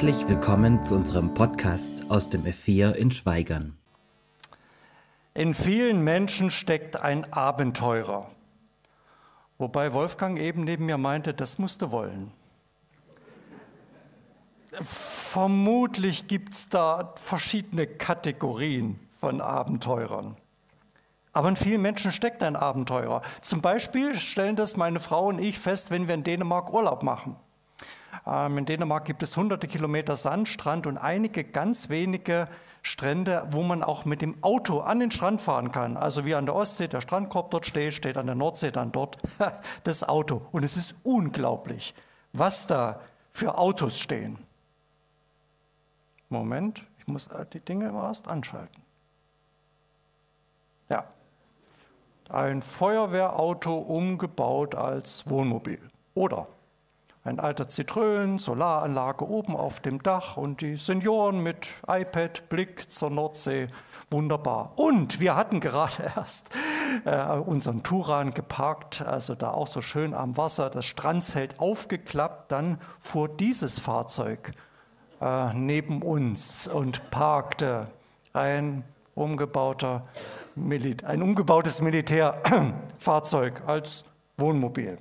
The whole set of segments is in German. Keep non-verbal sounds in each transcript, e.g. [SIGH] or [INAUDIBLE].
Herzlich willkommen zu unserem Podcast aus dem F4 in Schweigern. In vielen Menschen steckt ein Abenteurer. Wobei Wolfgang eben neben mir meinte, das musst du wollen. Vermutlich gibt es da verschiedene Kategorien von Abenteurern. Aber in vielen Menschen steckt ein Abenteurer. Zum Beispiel stellen das meine Frau und ich fest, wenn wir in Dänemark Urlaub machen. Ähm, in Dänemark gibt es hunderte Kilometer Sandstrand und einige ganz wenige Strände, wo man auch mit dem Auto an den Strand fahren kann. Also wie an der Ostsee der Strandkorb dort steht, steht an der Nordsee dann dort [LAUGHS] das Auto. Und es ist unglaublich, was da für Autos stehen. Moment, ich muss äh, die Dinge erst anschalten. Ja, ein Feuerwehrauto umgebaut als Wohnmobil. Oder ein alter Zitrön, Solaranlage oben auf dem Dach und die Senioren mit iPad, Blick zur Nordsee. Wunderbar. Und wir hatten gerade [LAUGHS] erst äh, unseren Turan geparkt, also da auch so schön am Wasser, das Strandzelt aufgeklappt. Dann fuhr dieses Fahrzeug äh, neben uns und parkte ein umgebauter, ein umgebautes Militärfahrzeug als Wohnmobil.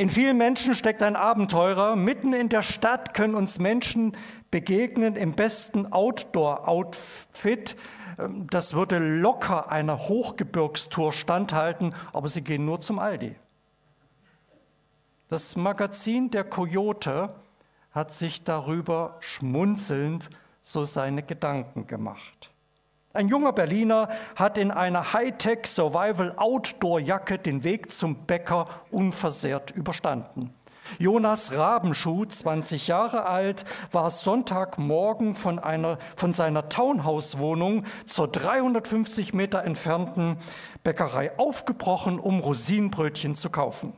In vielen Menschen steckt ein Abenteurer. Mitten in der Stadt können uns Menschen begegnen im besten Outdoor-Outfit. Das würde locker einer Hochgebirgstour standhalten, aber sie gehen nur zum Aldi. Das Magazin der Coyote hat sich darüber schmunzelnd so seine Gedanken gemacht. Ein junger Berliner hat in einer Hightech Survival Outdoor Jacke den Weg zum Bäcker unversehrt überstanden. Jonas Rabenschuh, 20 Jahre alt, war Sonntagmorgen von, einer, von seiner Townhouse-Wohnung zur 350 Meter entfernten Bäckerei aufgebrochen, um Rosinenbrötchen zu kaufen.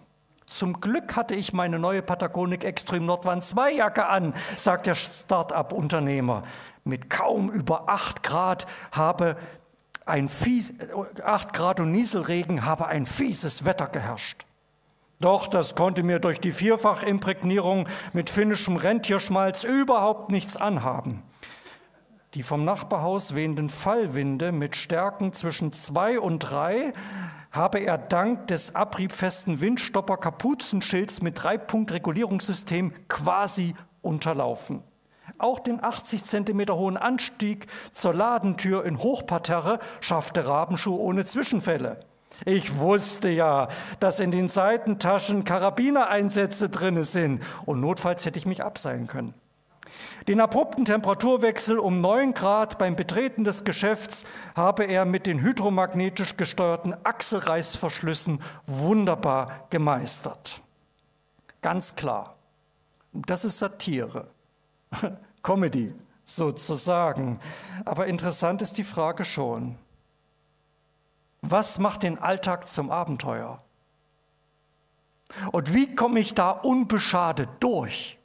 Zum Glück hatte ich meine neue Patagonik Extreme Nordwand 2 Jacke an, sagt der Start-up-Unternehmer. Mit kaum über 8 Grad habe ein fies, 8 Grad und Nieselregen habe ein fieses Wetter geherrscht. Doch das konnte mir durch die Vierfachimprägnierung mit finnischem Rentierschmalz überhaupt nichts anhaben. Die vom Nachbarhaus wehenden Fallwinde mit Stärken zwischen 2 und 3 habe er dank des abriebfesten Windstopper Kapuzenschilds mit Dreipunkt-Regulierungssystem quasi unterlaufen. Auch den 80 Zentimeter hohen Anstieg zur Ladentür in Hochparterre schaffte Rabenschuh ohne Zwischenfälle. Ich wusste ja, dass in den Seitentaschen Karabinereinsätze drin sind und notfalls hätte ich mich abseilen können. Den abrupten Temperaturwechsel um 9 Grad beim Betreten des Geschäfts habe er mit den hydromagnetisch gesteuerten Achselreißverschlüssen wunderbar gemeistert. Ganz klar, das ist Satire, [LAUGHS] Comedy sozusagen. Aber interessant ist die Frage schon, was macht den Alltag zum Abenteuer? Und wie komme ich da unbeschadet durch?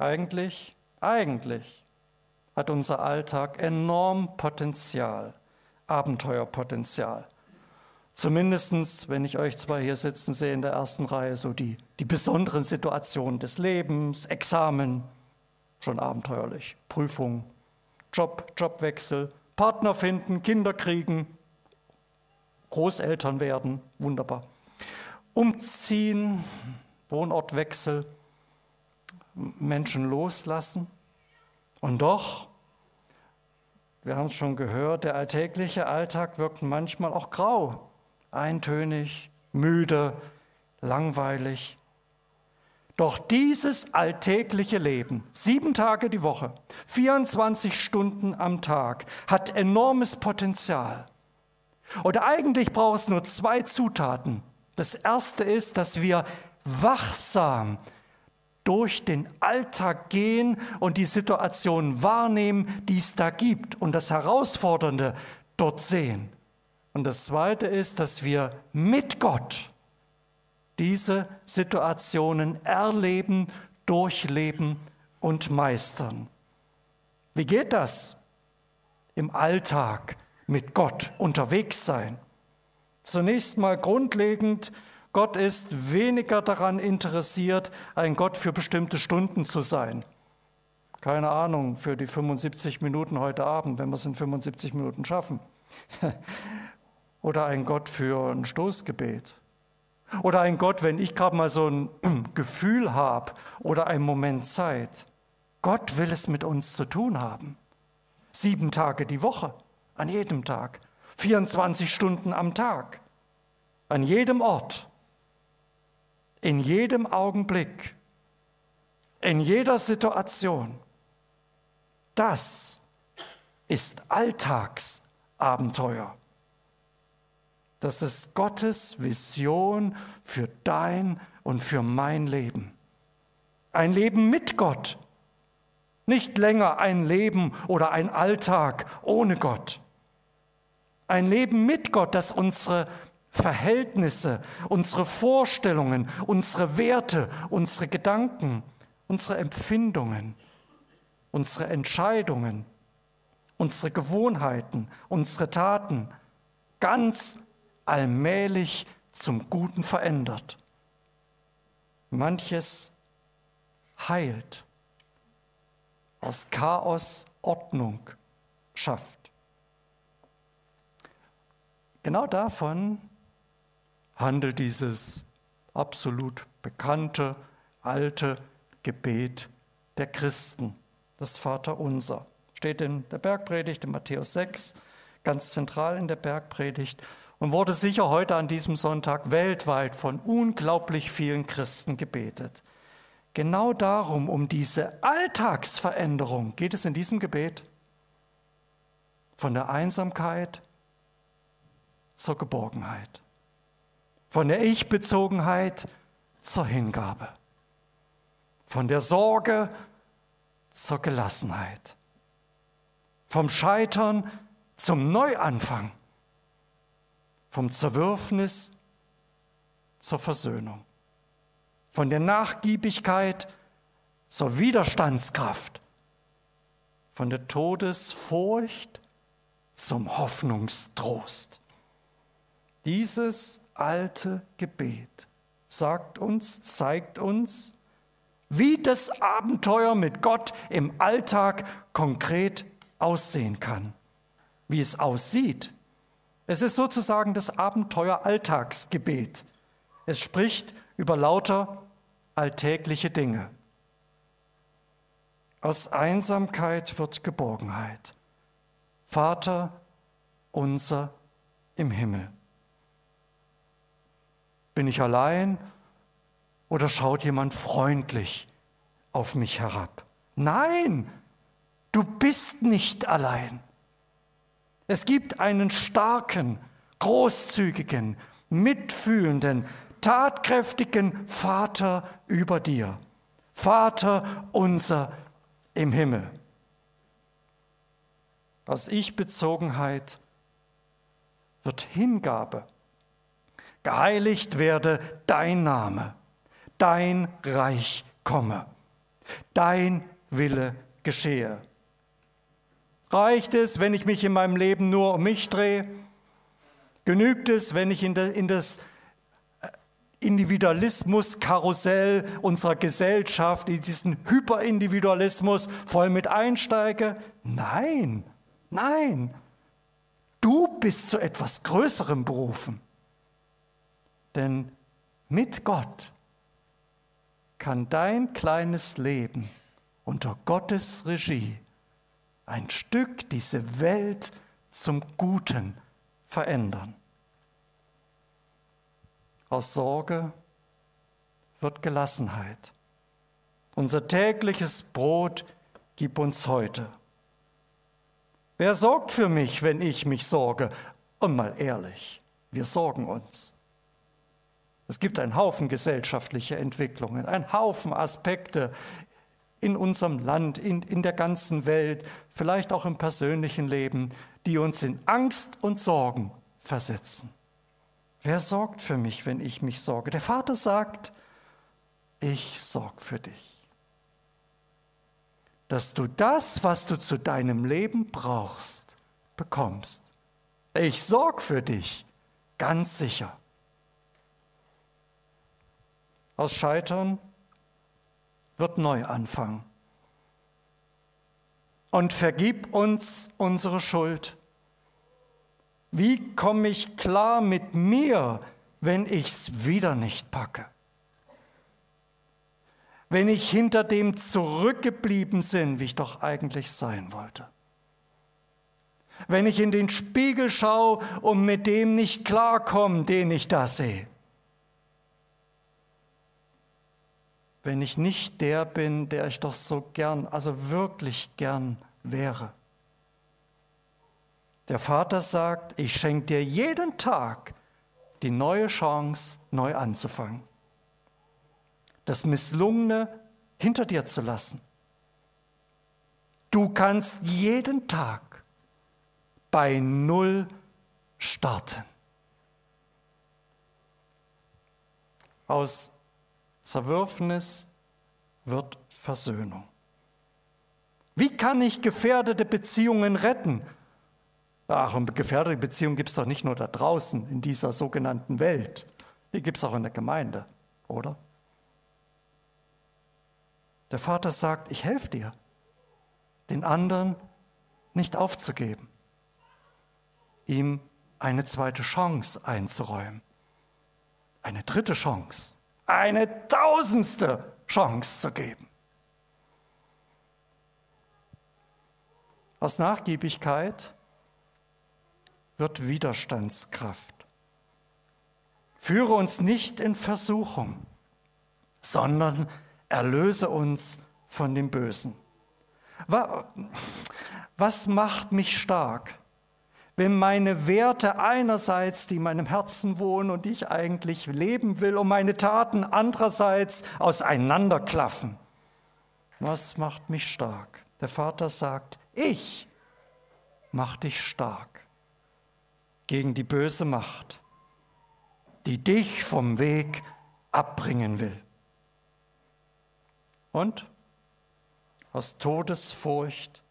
Eigentlich, eigentlich hat unser Alltag enorm Potenzial, Abenteuerpotenzial. Zumindest, wenn ich euch zwei hier sitzen sehe in der ersten Reihe, so die, die besonderen Situationen des Lebens, Examen, schon abenteuerlich, Prüfung, Job, Jobwechsel, Partner finden, Kinder kriegen, Großeltern werden, wunderbar. Umziehen, Wohnortwechsel, Menschen loslassen. Und doch, wir haben es schon gehört, der alltägliche Alltag wirkt manchmal auch grau, eintönig, müde, langweilig. Doch dieses alltägliche Leben, sieben Tage die Woche, 24 Stunden am Tag, hat enormes Potenzial. Oder eigentlich braucht es nur zwei Zutaten. Das erste ist, dass wir wachsam durch den Alltag gehen und die Situation wahrnehmen, die es da gibt und das Herausfordernde dort sehen. Und das Zweite ist, dass wir mit Gott diese Situationen erleben, durchleben und meistern. Wie geht das? Im Alltag mit Gott unterwegs sein. Zunächst mal grundlegend Gott ist weniger daran interessiert, ein Gott für bestimmte Stunden zu sein. Keine Ahnung, für die 75 Minuten heute Abend, wenn wir es in 75 Minuten schaffen. [LAUGHS] Oder ein Gott für ein Stoßgebet. Oder ein Gott, wenn ich gerade mal so ein [CLEARS THROAT] Gefühl habe oder einen Moment Zeit. Gott will es mit uns zu tun haben. Sieben Tage die Woche, an jedem Tag, 24 Stunden am Tag, an jedem Ort, in jedem Augenblick, in jeder Situation. Das ist Alltagsabenteuer. Das ist Gottes Vision für dein und für mein Leben. Ein Leben mit Gott, nicht länger ein Leben oder ein Alltag ohne Gott. Ein Leben mit Gott, das unsere Verhältnisse, unsere Vorstellungen, unsere Werte, unsere Gedanken, unsere Empfindungen, unsere Entscheidungen, unsere Gewohnheiten, unsere Taten ganz allmählich zum Guten verändert. Manches heilt, aus Chaos Ordnung schafft. Genau davon handelt dieses absolut bekannte, alte Gebet der Christen, das Vaterunser. Steht in der Bergpredigt in Matthäus 6, ganz zentral in der Bergpredigt und wurde sicher heute an diesem Sonntag weltweit von unglaublich vielen Christen gebetet. Genau darum, um diese Alltagsveränderung geht es in diesem Gebet. Von der Einsamkeit zur Geborgenheit. Von der Ich-Bezogenheit zur Hingabe. Von der Sorge zur Gelassenheit. Vom Scheitern zum Neuanfang vom Zerwürfnis zur Versöhnung, von der Nachgiebigkeit zur Widerstandskraft, von der Todesfurcht zum Hoffnungstrost. Dieses alte Gebet sagt uns, zeigt uns, wie das Abenteuer mit Gott im Alltag konkret aussehen kann, wie es aussieht, es ist sozusagen das Abenteuer-Alltagsgebet. Es spricht über lauter alltägliche Dinge. Aus Einsamkeit wird Geborgenheit. Vater unser im Himmel. Bin ich allein oder schaut jemand freundlich auf mich herab? Nein, du bist nicht allein. Es gibt einen starken, großzügigen, mitfühlenden, tatkräftigen Vater über dir. Vater unser im Himmel. Aus Ich-Bezogenheit wird Hingabe. Geheiligt werde dein Name, dein Reich komme, dein Wille geschehe. Reicht es, wenn ich mich in meinem Leben nur um mich drehe? Genügt es, wenn ich in, das äh, Individualismus-Karussell unserer Gesellschaft, in diesen Hyperindividualismus voll mit einsteige? Nein, nein. Du bist zu etwas Größerem berufen. Denn mit Gott kann dein kleines Leben unter Gottes Regie ein Stück diese Welt zum Guten verändern. Aus Sorge wird Gelassenheit. Unser tägliches Brot gib uns heute. Wer sorgt für mich, wenn ich mich sorge? Und mal ehrlich, wir sorgen uns. Es gibt einen Haufen gesellschaftliche Entwicklungen, einen Haufen Aspekte in unserem Land, in, in der ganzen Welt, vielleicht auch im persönlichen Leben, die uns in Angst und Sorgen versetzen. Wer sorgt für mich, wenn ich mich sorge? Der Vater sagt, ich sorge für dich. Dass du das, was du zu deinem Leben brauchst, bekommst. Ich sorge für dich, ganz sicher. Aus Scheitern wird Neuanfang. Und vergib uns unsere Schuld. Wie komme ich klar mit mir, wenn ich es wieder nicht packe? Wenn ich hinter dem zurückgeblieben bin, wie ich doch eigentlich sein wollte? Wenn ich in den Spiegel schaue und mit dem nicht klarkomme, den ich da sehe? Wenn ich nicht der bin, der ich doch so gern, also wirklich gern wäre? Der Vater sagt, ich schenke dir jeden Tag die neue Chance, neu anzufangen. Das Misslungene hinter dir zu lassen. Du kannst jeden Tag bei Null starten. Aus Zerwürfnis wird Versöhnung. Wie kann ich gefährdete Beziehungen retten? Ach, und gefährdete Beziehungen gibt es doch nicht nur da draußen in dieser sogenannten Welt. Die gibt es auch in der Gemeinde, oder? Der Vater sagt, ich helfe dir, den anderen nicht aufzugeben, ihm eine zweite Chance einzuräumen, eine dritte Chance, eine tausendste Chance zu geben. Aus Nachgiebigkeit wird Widerstandskraft. Führe uns nicht in Versuchung, sondern erlöse uns von dem Bösen. Was macht mich stark? Wenn meine Werte einerseits, die in meinem Herzen wohnen und die ich eigentlich leben will, und meine Taten andererseits auseinanderklaffen. Was macht mich stark? Der Vater sagt, ich mach dich stark gegen die böse Macht, die dich vom Weg abbringen will. Und aus Todesfurcht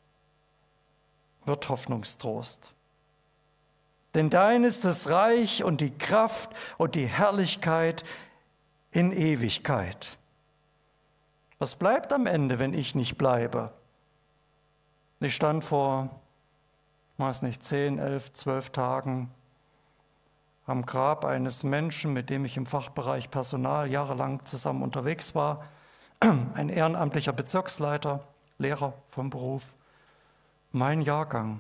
wird Hoffnungstrost. Denn dein ist das Reich und die Kraft und die Herrlichkeit in Ewigkeit. Was bleibt am Ende, wenn ich nicht bleibe? Ich stand vor weiß nicht, zehn, elf, zwölf Tagen am Grab eines Menschen, mit dem ich im Fachbereich Personal jahrelang zusammen unterwegs war, ein ehrenamtlicher Bezirksleiter, Lehrer vom Beruf, mein Jahrgang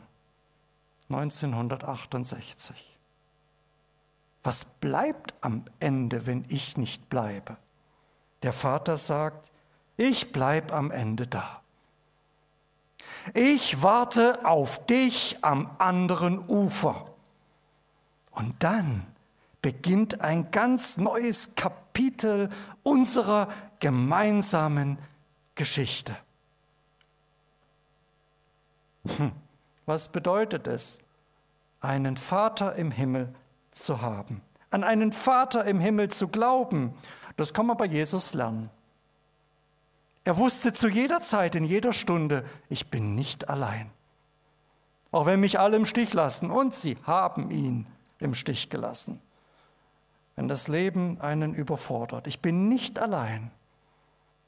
1968. Was bleibt am Ende, wenn ich nicht bleibe? Der Vater sagt, ich bleibe am Ende da. Ich warte auf dich am anderen Ufer. Und dann beginnt ein ganz neues Kapitel unserer gemeinsamen Geschichte. Hm, was bedeutet es, einen Vater im Himmel zu haben? An einen Vater im Himmel zu glauben, das kann man bei Jesus lernen. Er wusste zu jeder Zeit, in jeder Stunde, ich bin nicht allein. Auch wenn mich alle im Stich lassen und sie haben ihn im Stich gelassen. Wenn das Leben einen überfordert, ich bin nicht allein.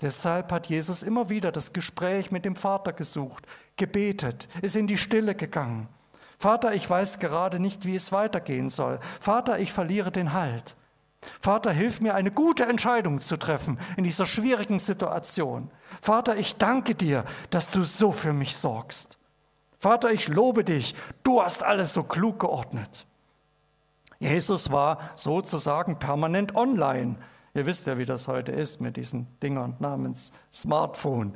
Deshalb hat Jesus immer wieder das Gespräch mit dem Vater gesucht, gebetet, ist in die Stille gegangen. Vater, ich weiß gerade nicht, wie es weitergehen soll. Vater, ich verliere den Halt. Vater, hilf mir, eine gute Entscheidung zu treffen in dieser schwierigen Situation. Vater, ich danke dir, dass du so für mich sorgst. Vater, ich lobe dich, du hast alles so klug geordnet. Jesus war sozusagen permanent online. Ihr wisst ja, wie das heute ist mit diesen Dingern namens Smartphone.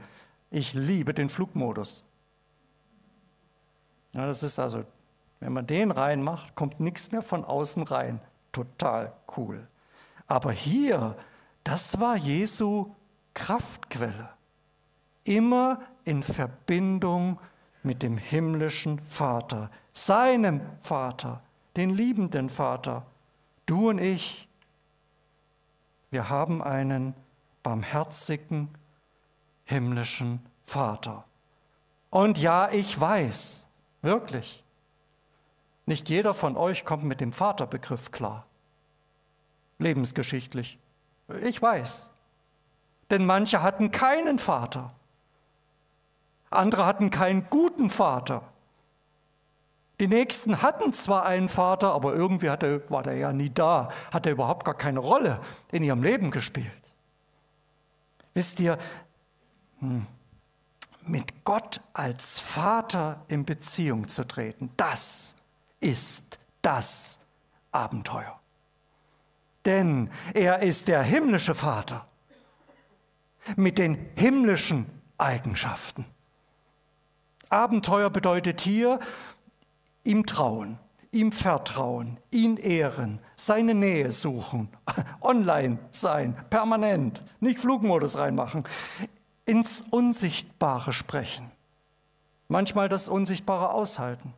Ich liebe den Flugmodus. Ja, das ist also, wenn man den reinmacht, kommt nichts mehr von außen rein. Total cool. Aber hier, das war Jesu Kraftquelle. Immer in Verbindung mit dem himmlischen Vater, seinem Vater, den liebenden Vater. Du und ich, wir haben einen barmherzigen himmlischen Vater. Und ja, ich weiß, wirklich, nicht jeder von euch kommt mit dem Vaterbegriff klar lebensgeschichtlich. Ich weiß, Denn manche hatten keinen Vater. Andere hatten keinen guten Vater. Die Nächsten hatten zwar einen Vater, aber irgendwie hatte, war der ja nie da, hat er überhaupt gar keine Rolle in ihrem Leben gespielt. Wisst ihr, hm, mit Gott als Vater in Beziehung zu treten, das ist das Abenteuer. Denn er ist der himmlische Vater mit den himmlischen Eigenschaften. Abenteuer bedeutet hier, ihm trauen, ihm vertrauen, ihn ehren, seine Nähe suchen, [LAUGHS] online sein, permanent, nicht Flugmodus reinmachen, ins Unsichtbare sprechen, manchmal das Unsichtbare aushalten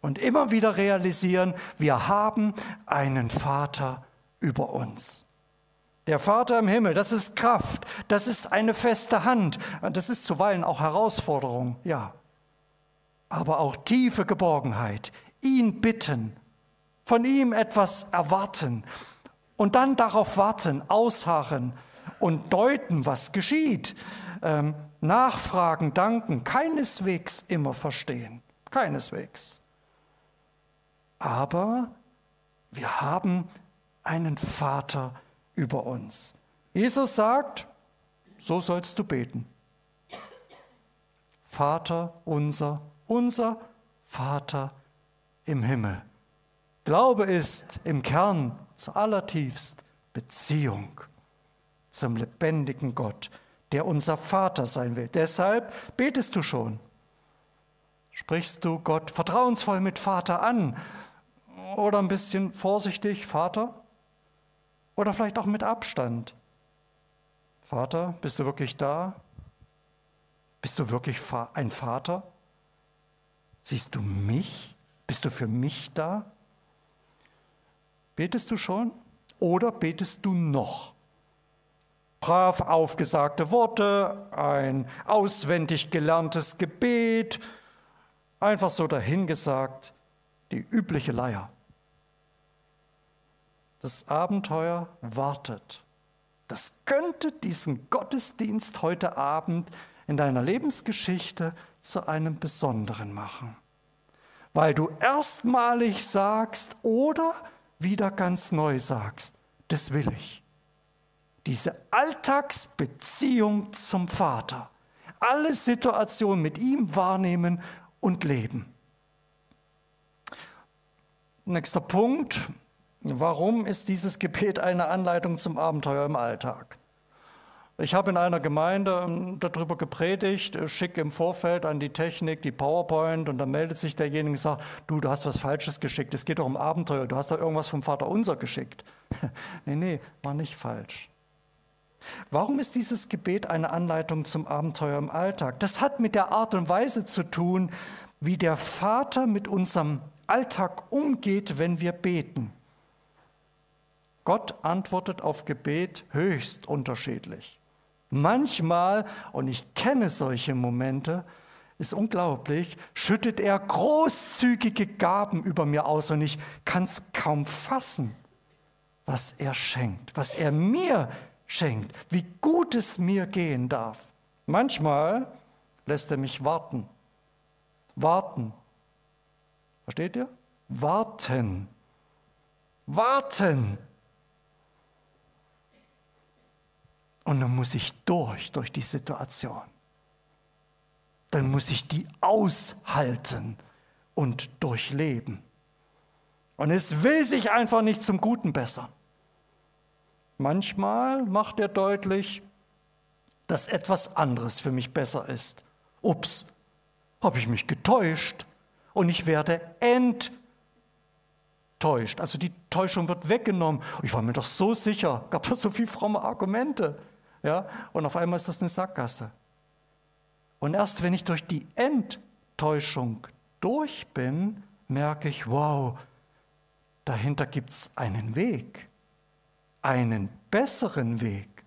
und immer wieder realisieren, wir haben einen Vater über uns. Der Vater im Himmel, das ist Kraft, das ist eine feste Hand, das ist zuweilen auch Herausforderung, ja, aber auch tiefe Geborgenheit, ihn bitten, von ihm etwas erwarten und dann darauf warten, ausharren und deuten, was geschieht, ähm, nachfragen, danken, keineswegs immer verstehen, keineswegs. Aber wir haben einen Vater über uns. Jesus sagt, so sollst du beten. Vater unser, unser Vater im Himmel. Glaube ist im Kern zu allertiefst Beziehung zum lebendigen Gott, der unser Vater sein will. Deshalb betest du schon. Sprichst du Gott vertrauensvoll mit Vater an oder ein bisschen vorsichtig Vater? Oder vielleicht auch mit Abstand. Vater, bist du wirklich da? Bist du wirklich ein Vater? Siehst du mich? Bist du für mich da? Betest du schon oder betest du noch? Brav aufgesagte Worte, ein auswendig gelerntes Gebet, einfach so dahingesagt, die übliche Leier. Das Abenteuer wartet. Das könnte diesen Gottesdienst heute Abend in deiner Lebensgeschichte zu einem besonderen machen, weil du erstmalig sagst oder wieder ganz neu sagst, das will ich. Diese Alltagsbeziehung zum Vater, alle Situationen mit ihm wahrnehmen und leben. Nächster Punkt, Warum ist dieses Gebet eine Anleitung zum Abenteuer im Alltag? Ich habe in einer Gemeinde ähm, darüber gepredigt, äh, schick im Vorfeld an die Technik die PowerPoint und dann meldet sich derjenige und sagt, du, du hast was Falsches geschickt, es geht doch um Abenteuer, du hast da irgendwas vom Vater unser geschickt. [LAUGHS] nee, nee, war nicht falsch. Warum ist dieses Gebet eine Anleitung zum Abenteuer im Alltag? Das hat mit der Art und Weise zu tun, wie der Vater mit unserem Alltag umgeht, wenn wir beten. Gott antwortet auf Gebet höchst unterschiedlich. Manchmal, und ich kenne solche Momente, ist unglaublich, schüttet er großzügige Gaben über mir aus und ich kann es kaum fassen, was er schenkt, was er mir schenkt, wie gut es mir gehen darf. Manchmal lässt er mich warten. Warten. Versteht ihr? Warten. Warten. Und dann muss ich durch, durch die Situation. Dann muss ich die aushalten und durchleben. Und es will sich einfach nicht zum Guten bessern. Manchmal macht er deutlich, dass etwas anderes für mich besser ist. Ups, habe ich mich getäuscht und ich werde enttäuscht. Also die Täuschung wird weggenommen. Ich war mir doch so sicher, gab da so viele fromme Argumente. Ja? Und auf einmal ist das eine Sackgasse. Und erst wenn ich durch die Enttäuschung durch bin, merke ich, wow, dahinter gibt es einen Weg, einen besseren Weg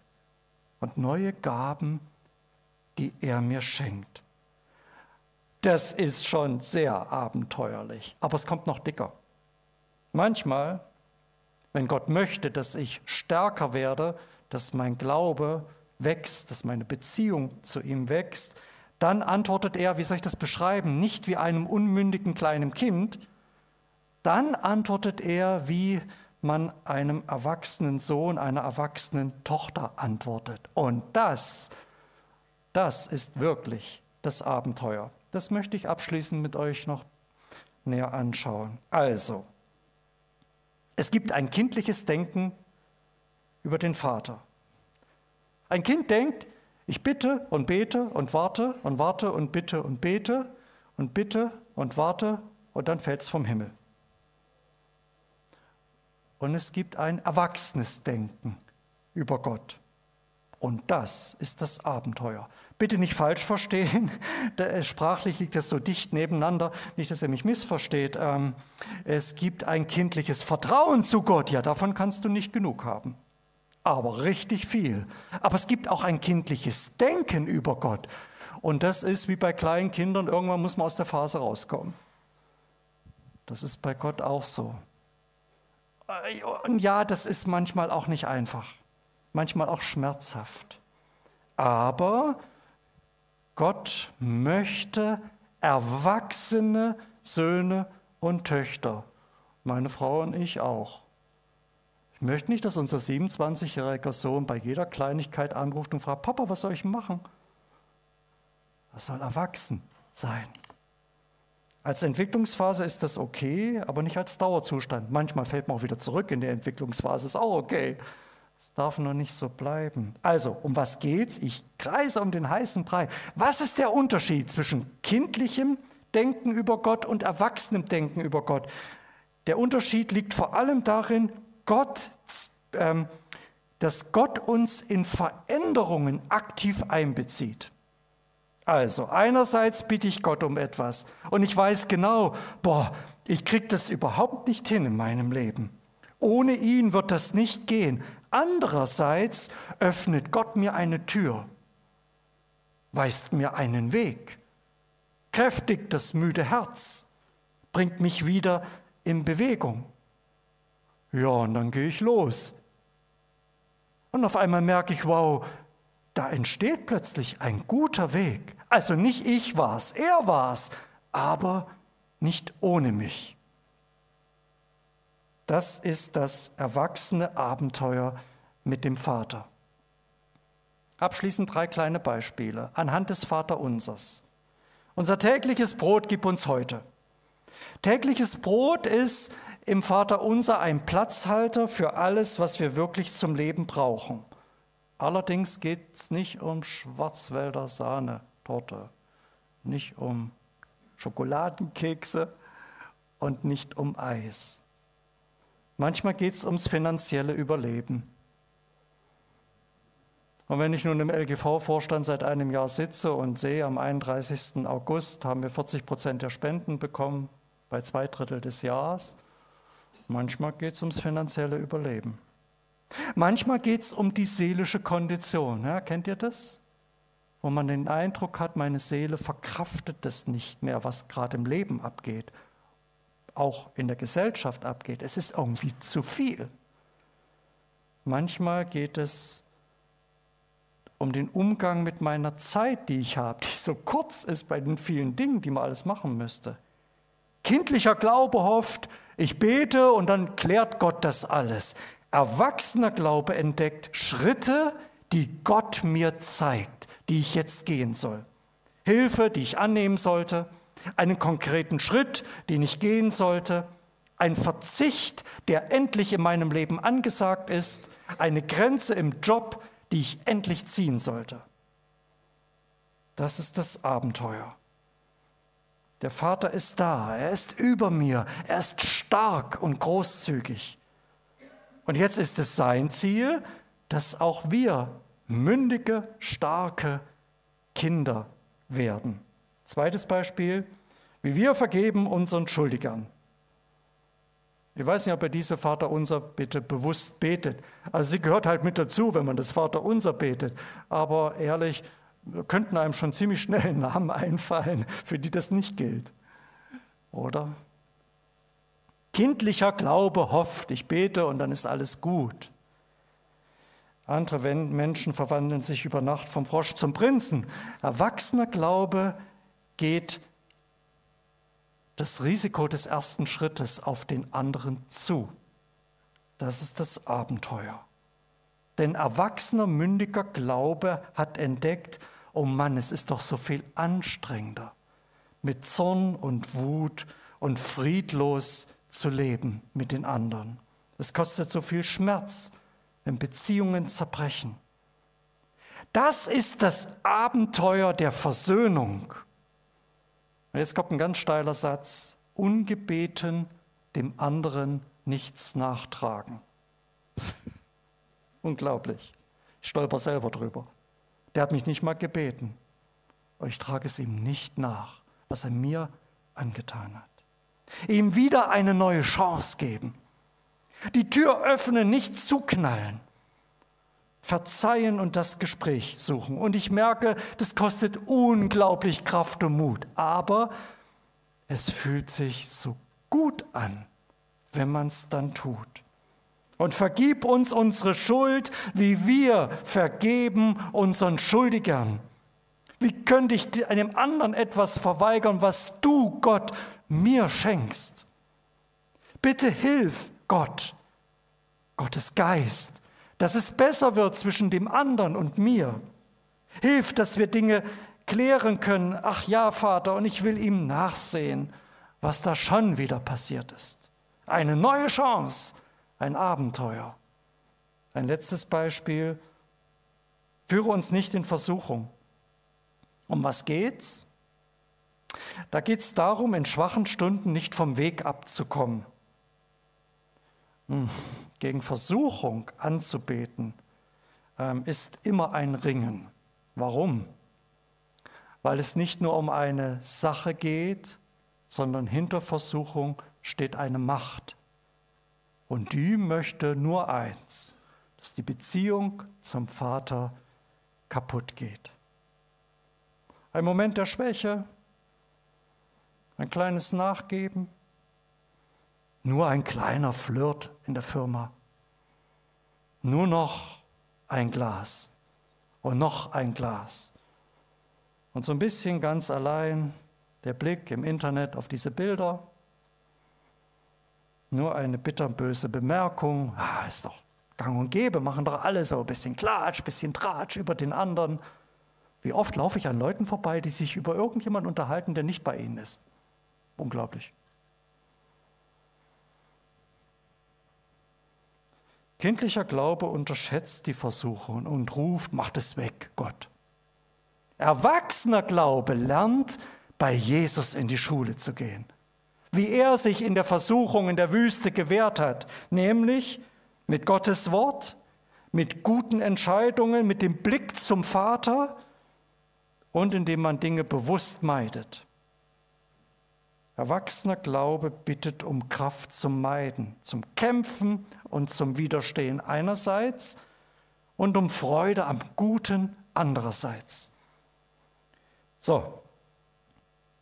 und neue Gaben, die er mir schenkt. Das ist schon sehr abenteuerlich, aber es kommt noch dicker. Manchmal, wenn Gott möchte, dass ich stärker werde, dass mein Glaube wächst, dass meine Beziehung zu ihm wächst, dann antwortet er, wie soll ich das beschreiben, nicht wie einem unmündigen kleinen Kind, dann antwortet er, wie man einem erwachsenen Sohn, einer erwachsenen Tochter antwortet. Und das, das ist wirklich das Abenteuer. Das möchte ich abschließend mit euch noch näher anschauen. Also, es gibt ein kindliches Denken über den Vater. Ein Kind denkt, ich bitte und bete und warte und warte und bitte und bete und bitte und warte und dann fällt es vom Himmel. Und es gibt ein erwachsenes Denken über Gott. Und das ist das Abenteuer. Bitte nicht falsch verstehen, [LAUGHS] sprachlich liegt das so dicht nebeneinander, nicht, dass er mich missversteht. Ähm, es gibt ein kindliches Vertrauen zu Gott, ja, davon kannst du nicht genug haben, aber richtig viel. Aber es gibt auch ein kindliches Denken über Gott. Und das ist wie bei kleinen Kindern, irgendwann muss man aus der Phase rauskommen. Das ist bei Gott auch so. Und ja, das ist manchmal auch nicht einfach, manchmal auch schmerzhaft. Aber Gott möchte erwachsene Söhne und Töchter, meine Frau und ich auch. Ich möchte nicht, dass unser 27-jähriger Sohn bei jeder Kleinigkeit anruft und fragt, Papa, was soll ich machen? Er soll erwachsen sein. Als Entwicklungsphase ist das okay, aber nicht als Dauerzustand. Manchmal fällt man auch wieder zurück in die Entwicklungsphase, ist auch okay. Es darf nur nicht so bleiben. Also, um was geht's? Ich kreise um den heißen Brei. Was ist der Unterschied zwischen kindlichem Denken über Gott und erwachsenem Denken über Gott? Der Unterschied liegt vor allem darin, Gott, ähm, dass Gott uns in Veränderungen aktiv einbezieht. Also, einerseits bitte ich Gott um etwas und ich weiß genau, boah, ich kriege das überhaupt nicht hin in meinem Leben. Ohne ihn wird das nicht gehen. Andererseits öffnet Gott mir eine Tür, weist mir einen Weg, kräftigt das müde Herz, bringt mich wieder in Bewegung. Ja, und dann gehe ich los. Und auf einmal merke ich, wow, da entsteht plötzlich ein guter Weg. Also nicht ich war's, er war's, aber nicht ohne mich. Das ist das erwachsene Abenteuer mit dem Vater. Abschließend drei kleine Beispiele anhand des Vaterunsers. Unser tägliches Brot gib uns heute. Tägliches Brot ist im Vaterunser ein Platzhalter für alles, was wir wirklich zum Leben brauchen. Allerdings geht es nicht um Schwarzwälder Sahnetorte, nicht um Schokoladenkekse und nicht um Eis. Manchmal geht es ums finanzielle Überleben. Und wenn ich nun im LGV-Vorstand seit einem Jahr sitze und sehe, am 31. August haben wir 40 Prozent der Spenden bekommen, bei zwei Drittel des Jahres, manchmal geht es ums finanzielle Überleben. Manchmal geht es um die seelische Kondition. Ja, kennt ihr das? Wo man den Eindruck hat, meine Seele verkraftet das nicht mehr, was gerade im Leben abgeht, auch in der Gesellschaft abgeht. Es ist irgendwie zu viel. Manchmal geht es um den Umgang mit meiner Zeit, die ich habe, die so kurz ist bei den vielen Dingen, die man alles machen müsste. Kindlicher Glaube hofft, ich bete und dann klärt Gott das alles erwachsener Glaube entdeckt Schritte, die Gott mir zeigt, die ich jetzt gehen soll. Hilfe, die ich annehmen sollte, einen konkreten Schritt, den ich gehen sollte, ein Verzicht, der endlich in meinem Leben angesagt ist, eine Grenze im Job, die ich endlich ziehen sollte. Das ist das Abenteuer. Der Vater ist da, er ist über mir, er ist stark und großzügig. Und jetzt ist es sein Ziel, dass auch wir mündige, starke Kinder werden. Zweites Beispiel, wie wir vergeben unseren Schuldigern. Ich weiß nicht, ob ihr diese Vaterunser bitte bewusst betet. Also sie gehört halt mit dazu, wenn man das Vaterunser betet. Aber ehrlich, könnten einem schon ziemlich schnell Namen [LAUGHS] einfallen, für die das nicht gilt. Oder? Kindlicher Glaube hofft, ich bete und dann ist alles gut. Andere Menschen verwandeln sich über Nacht vom Frosch zum Prinzen. Erwachsener Glaube geht das Risiko des ersten Schrittes auf den anderen zu. Das ist das Abenteuer. Denn erwachsener, mündiger Glaube hat entdeckt, oh Mann, es ist doch so viel anstrengender, mit Zorn und Wut und friedlos zu leben mit den anderen. Es kostet so viel Schmerz, wenn Beziehungen zerbrechen. Das ist das Abenteuer der Versöhnung. Und jetzt kommt ein ganz steiler Satz. Ungebeten dem anderen nichts nachtragen. Unglaublich. Ich stolper selber drüber. Der hat mich nicht mal gebeten. Aber ich trage es ihm nicht nach, was er mir angetan hat. Ihm wieder eine neue Chance geben. Die Tür öffnen, nicht zuknallen. Verzeihen und das Gespräch suchen. Und ich merke, das kostet unglaublich Kraft und Mut. Aber es fühlt sich so gut an, wenn man es dann tut. Und vergib uns unsere Schuld, wie wir vergeben unseren Schuldigern. Wie könnte ich einem anderen etwas verweigern, was du, Gott, mir schenkst? Bitte hilf, Gott, Gottes Geist, dass es besser wird zwischen dem anderen und mir. Hilf, dass wir Dinge klären können. Ach ja, Vater, und ich will ihm nachsehen, was da schon wieder passiert ist. Eine neue Chance, ein Abenteuer. Ein letztes Beispiel. Führe uns nicht in Versuchung. Um was geht's? Da geht es darum, in schwachen Stunden nicht vom Weg abzukommen. Hm, gegen Versuchung anzubeten, ähm, ist immer ein Ringen. Warum? Weil es nicht nur um eine Sache geht, sondern hinter Versuchung steht eine Macht. Und die möchte nur eins, dass die Beziehung zum Vater kaputt geht. Ein Moment der Schwäche, ein kleines Nachgeben, nur ein kleiner Flirt in der Firma. Nur noch ein Glas und noch ein Glas. Und so ein bisschen ganz allein der Blick im Internet auf diese Bilder. Nur eine bitterböse Bemerkung. Ah, ist doch gang und gäbe, machen doch alle so ein bisschen Klatsch, ein bisschen Tratsch über den anderen. Wie oft laufe ich an Leuten vorbei, die sich über irgendjemanden unterhalten, der nicht bei ihnen ist. Unglaublich. Kindlicher Glaube unterschätzt die Versuchung und ruft, macht es weg, Gott. Erwachsener Glaube lernt, bei Jesus in die Schule zu gehen. Wie er sich in der Versuchung in der Wüste gewehrt hat, nämlich mit Gottes Wort, mit guten Entscheidungen, mit dem Blick zum Vater und indem man Dinge bewusst meidet. Erwachsener Glaube bittet um Kraft zum Meiden, zum Kämpfen und zum Widerstehen einerseits und um Freude am Guten andererseits. So,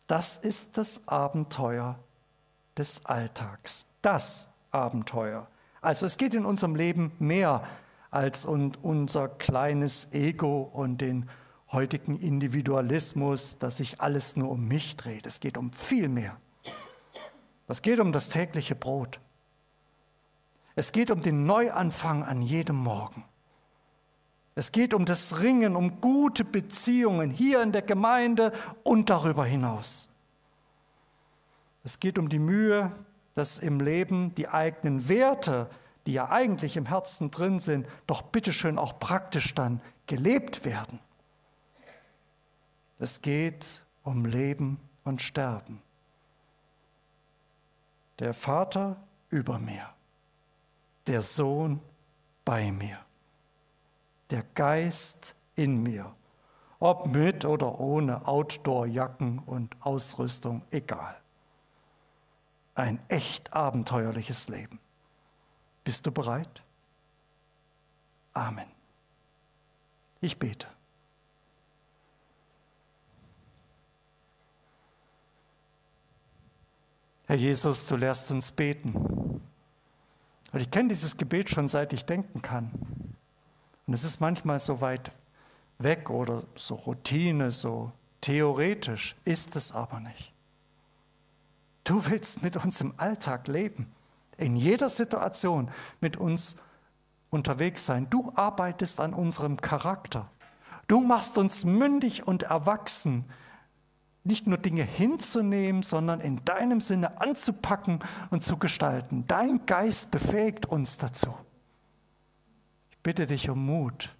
das ist das Abenteuer des Alltags. Das Abenteuer. Also es geht in unserem Leben mehr als um unser kleines Ego und den heutigen Individualismus, dass sich alles nur um mich dreht. Es geht um viel mehr. Es geht um das tägliche Brot. Es geht um den Neuanfang an jedem Morgen. Es geht um das Ringen, um gute Beziehungen hier in der Gemeinde und darüber hinaus. Es geht um die Mühe, dass im Leben die eigenen Werte, die ja eigentlich im Herzen drin sind, doch bitteschön auch praktisch dann gelebt werden. Es geht um Leben und Sterben der Vater über mir, der Sohn bei mir, der Geist in mir, ob mit oder ohne Outdoor-Jacken und Ausrüstung, egal. Ein echt abenteuerliches Leben. Bist du bereit? Amen. Ich bete. Herr Jesus, du lehrst uns beten. Und ich kenne dieses Gebet schon seit ich denken kann. Und es ist manchmal so weit weg oder so Routine, so theoretisch, ist es aber nicht. Du willst mit uns im Alltag leben, in jeder Situation mit uns unterwegs sein. Du arbeitest an unserem Charakter. Du machst uns mündig und erwachsen, nicht nur Dinge hinzunehmen, sondern in deinem Sinne anzupacken und zu gestalten. Dein Geist befähigt uns dazu. Ich bitte dich um Mut,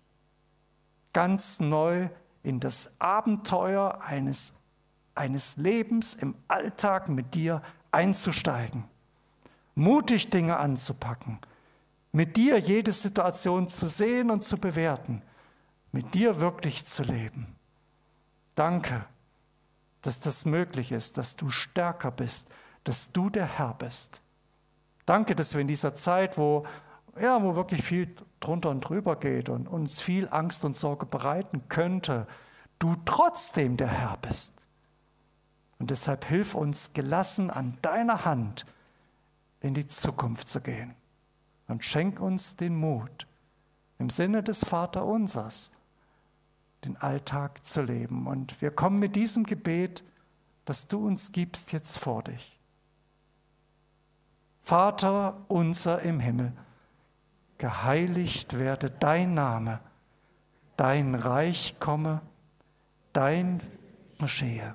ganz neu in das Abenteuer eines, eines Lebens im Alltag mit dir einzusteigen. Mutig Dinge anzupacken. Mit dir jede Situation zu sehen und zu bewerten. Mit dir wirklich zu leben. Danke, dass das möglich ist, dass du stärker bist, dass du der Herr bist. Danke, dass wir in dieser Zeit, wo ja, wo wirklich viel drunter und drüber geht und uns viel Angst und Sorge bereiten könnte, du trotzdem der Herr bist. Und deshalb hilf uns gelassen an deiner Hand in die Zukunft zu gehen. Und schenk uns den Mut, im Sinne des Vaterunsers, den Alltag zu leben. Und wir kommen mit diesem Gebet, das du uns gibst, jetzt vor dich. Vater unser im Himmel, geheiligt werde dein Name, dein Reich komme, dein geschehe,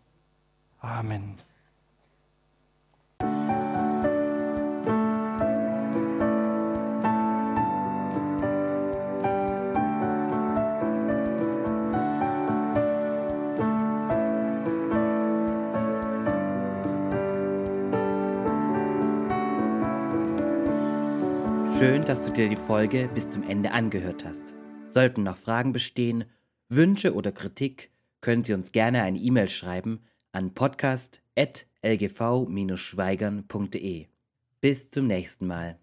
Amen. Schön, dass du dir die Folge bis zum Ende angehört hast. Sollten noch Fragen bestehen, Wünsche oder Kritik, können Sie uns gerne eine E-Mail schreiben an podcast.lgv-schweigern.de. Bis zum nächsten Mal.